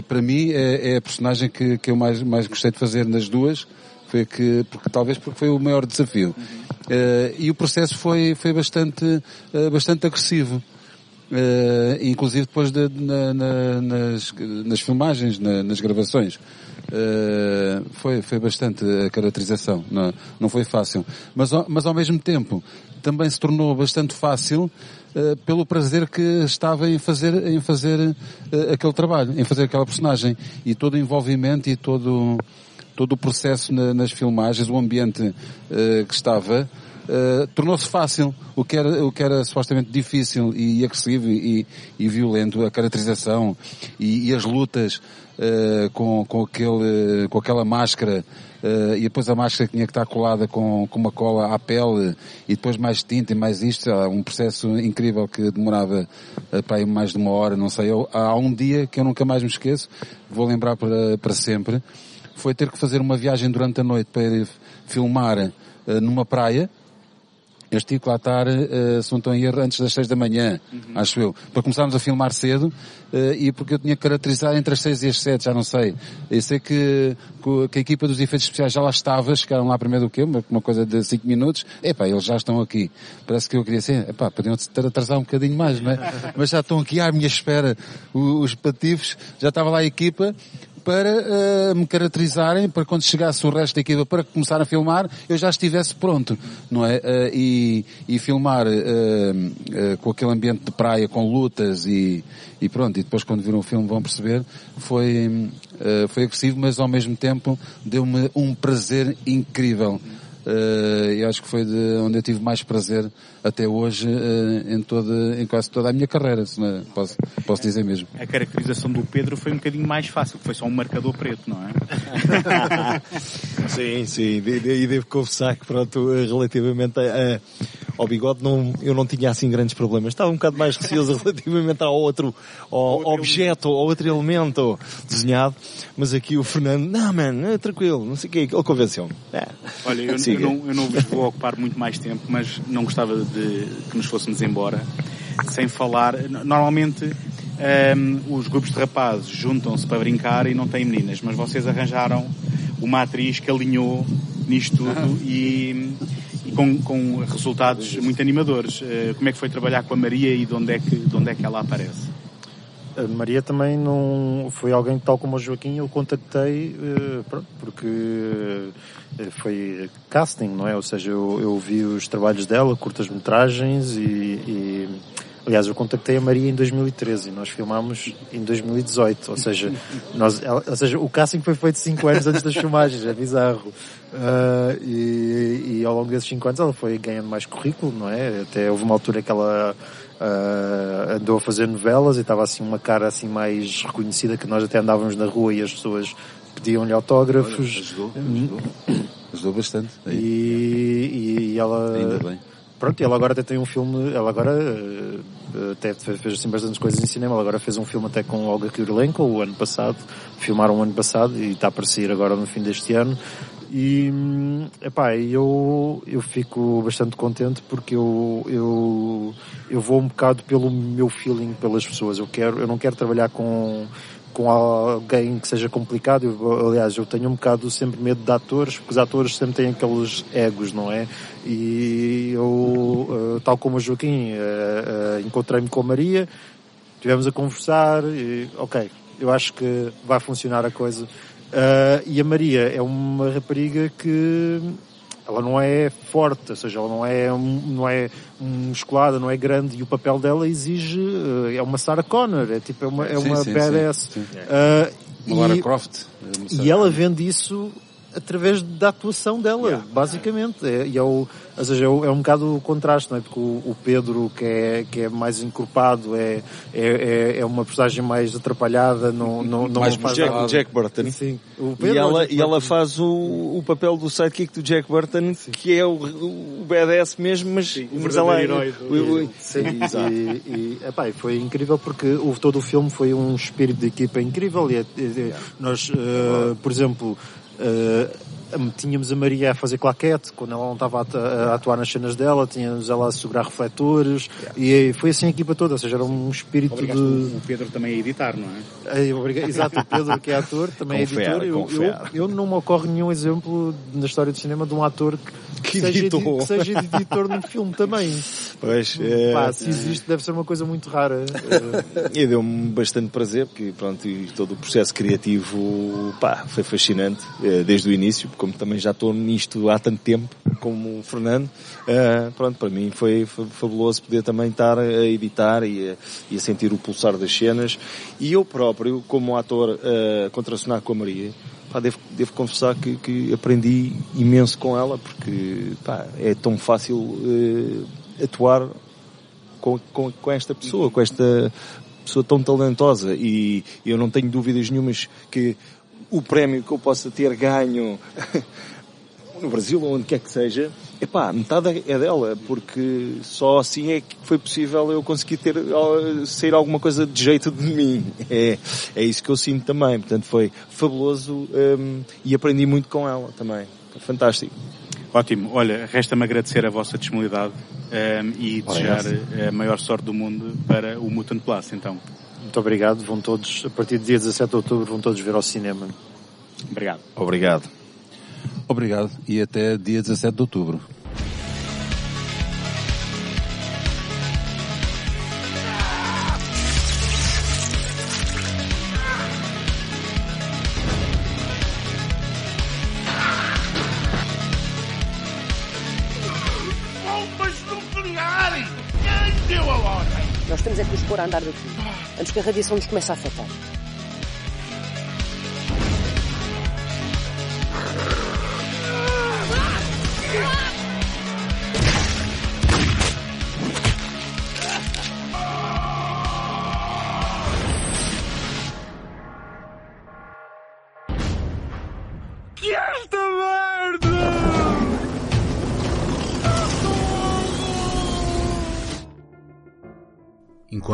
Speaker 6: para mim é, é a personagem que, que eu mais, mais gostei de fazer nas duas foi que, porque, talvez porque foi o maior desafio. Uh, e o processo foi, foi bastante, uh, bastante agressivo. Uh, inclusive depois de, na, na, nas, nas filmagens, na, nas gravações. Uh, foi, foi bastante a caracterização, não, não foi fácil. Mas, mas ao mesmo tempo também se tornou bastante fácil uh, pelo prazer que estava em fazer, em fazer aquele trabalho, em fazer aquela personagem. E todo o envolvimento e todo, todo o processo na, nas filmagens, o ambiente uh, que estava, uh, tornou-se fácil. O que, era, o que era supostamente difícil e agressivo e, e violento, a caracterização e, e as lutas uh, com, com, aquele, com aquela máscara e depois a máscara tinha que estar colada com, com uma cola à pele e depois mais tinta e mais isto, um processo incrível que demorava para aí mais de uma hora, não sei. Eu, há um dia que eu nunca mais me esqueço, vou lembrar para, para sempre, foi ter que fazer uma viagem durante a noite para ir filmar uh, numa praia. Eu estive lá estar, uh, se não estou em erro, antes das seis da manhã, uhum. acho eu. Para começarmos a filmar cedo, uh, e porque eu tinha que caracterizar entre as seis e as sete, já não sei. Eu sei que, que a equipa dos efeitos especiais já lá estava, chegaram lá primeiro do que eu, uma coisa de cinco minutos. Epá, eles já estão aqui. Parece que eu queria ser, epá, podiam ter atrasado um bocadinho mais, não é? (laughs) Mas já estão aqui à minha espera os patifes, já estava lá a equipa, para uh, me caracterizarem, para quando chegasse o resto da equipa para começar a filmar, eu já estivesse pronto, não é? Uh, e, e filmar uh, com aquele ambiente de praia, com lutas e, e pronto, e depois quando viram o filme vão perceber, foi, foi agressivo, mas ao mesmo tempo deu-me um prazer incrível Uh, e acho que foi de onde eu tive mais prazer até hoje uh, em, toda, em quase toda a minha carreira, se não, é? posso, posso dizer mesmo.
Speaker 8: A caracterização do Pedro foi um bocadinho mais fácil, foi só um marcador preto, não é? (laughs)
Speaker 10: sim, sim, e devo confessar que pronto, relativamente a, a, ao bigode não, eu não tinha assim grandes problemas, estava um bocado mais receoso (laughs) relativamente ao outro, ao, outro objeto, ao outro elemento desenhado, mas aqui o Fernando, não man, é tranquilo, não sei o que, ele convenceu-me. É.
Speaker 8: Olha, eu, eu, não, eu não vos vou ocupar muito mais tempo, mas não gostava de que nos fôssemos embora sem falar. Normalmente um, os grupos de rapazes juntam-se para brincar e não têm meninas, mas vocês arranjaram uma atriz que alinhou nisto tudo e, e com, com, resultados muito animadores. Uh, como é que foi trabalhar com a Maria e de onde é que, de onde é que ela aparece?
Speaker 9: A Maria também não foi alguém tal como o Joaquim eu contactei pronto, porque uh, foi casting, não é? Ou seja, eu, eu vi os trabalhos dela, curtas metragens e, e Aliás, eu contactei a Maria em 2013 e nós filmámos em 2018, ou seja, (laughs) nós, ou seja, o casting foi feito 5 anos antes das filmagens, é bizarro. Uh, e, e, ao longo desses 5 anos ela foi ganhando mais currículo, não é? Até houve uma altura que ela uh, andou a fazer novelas e estava assim uma cara assim mais reconhecida que nós até andávamos na rua e as pessoas pediam-lhe autógrafos.
Speaker 6: Ajudou, ajudou. Ajudou bastante.
Speaker 9: E, e, e ela.
Speaker 6: Ainda bem.
Speaker 9: Pronto, e ela agora até tem um filme, ela agora uh, até fez, fez assim bastantes coisas em cinema, ela agora fez um filme até com Olga Kurylenko o ano passado, filmaram o ano passado e está a aparecer agora no fim deste ano. E, epá, eu, eu fico bastante contente porque eu, eu, eu vou um bocado pelo meu feeling pelas pessoas. Eu quero, eu não quero trabalhar com, com alguém que seja complicado. Eu, aliás, eu tenho um bocado sempre medo de atores, porque os atores sempre têm aqueles egos, não é? E eu, uh, tal como o Joaquim, uh, uh, encontrei-me com a Maria, tivemos a conversar e, ok, eu acho que vai funcionar a coisa. E a Maria é uma rapariga que ela não é forte, ou seja, ela não é, não é musculada, não é grande e o papel dela exige, é uma Sarah Connor, é tipo, é uma, é uma sim, badass. Sim, sim. Uh,
Speaker 6: uma Lara Croft.
Speaker 9: E ela vende isso através da atuação dela, yeah. basicamente. É, e é, o, ou seja, é, o, é um bocado o contraste, não é? Porque o, o, Pedro, que é, que é mais encorpado, é, é, é uma personagem mais atrapalhada, não, não, não
Speaker 10: mais
Speaker 9: faz
Speaker 10: Jack, Jack Burton.
Speaker 9: Sim.
Speaker 10: O Pedro e ela, e ela faz o, o papel do sidekick do Jack Burton, Sim. que é o, o badass mesmo, mas,
Speaker 9: Sim,
Speaker 10: mas ela
Speaker 9: herói do... Sim, (laughs) exato. E, e, epá, foi incrível porque o, todo o filme foi um espírito de equipa incrível e, e yeah. nós, uh, por exemplo, uh, tínhamos a Maria a fazer claquete quando ela não estava a, atuar nas cenas dela, tínhamos ela a segurar refletores yeah. e foi assim a equipa toda, ou seja, era um espírito
Speaker 8: Obrigaste
Speaker 9: de...
Speaker 8: o Pedro também a editar, não é?
Speaker 9: exato, o Pedro que é ator, também (laughs)
Speaker 10: confere,
Speaker 9: é editor. Eu, eu, eu, não me ocorre nenhum exemplo na história do cinema de um ator que, (laughs)
Speaker 10: que,
Speaker 9: seja,
Speaker 10: editor.
Speaker 9: que seja editor num filme também.
Speaker 10: Pois, é...
Speaker 9: Pá, se existe deve ser uma coisa muito rara. (laughs)
Speaker 10: e deu-me bastante prazer, porque pronto, todo o processo criativo pá, foi fascinante eh, desde o início, como também já estou nisto há tanto tempo, como o Fernando, uh, pronto, para mim foi, fabuloso poder também estar a editar e a, e a, sentir o pulsar das cenas. E eu próprio, como ator, contracenar com a Maria, pá, devo, devo confessar que, que, aprendi imenso com ela, porque pá, é tão fácil uh, atuar com, com, com esta pessoa, com esta pessoa tão talentosa. E eu não tenho dúvidas nenhumas que o prémio que eu possa ter ganho (laughs) no Brasil ou onde quer que seja, epá, metade é dela, porque só assim é que foi possível eu conseguir ter, sair alguma coisa de jeito de mim. (laughs) É, é isso que eu sinto também. Portanto, foi fabuloso um, e aprendi muito com ela também. Fantástico.
Speaker 8: Ótimo. Olha, resta-me agradecer a vossa disponibilidade um, e desejar a maior sorte do mundo para o Mutant Plus, então.
Speaker 9: Muito obrigado. Vão todos, a partir do dia 17 de outubro, vão todos ver ao cinema.
Speaker 8: Obrigado.
Speaker 10: Obrigado.
Speaker 6: Obrigado e até dia 17 de outubro.
Speaker 4: Nós temos é que nos pôr a andar daqui, antes que a radiação nos comece a afetar.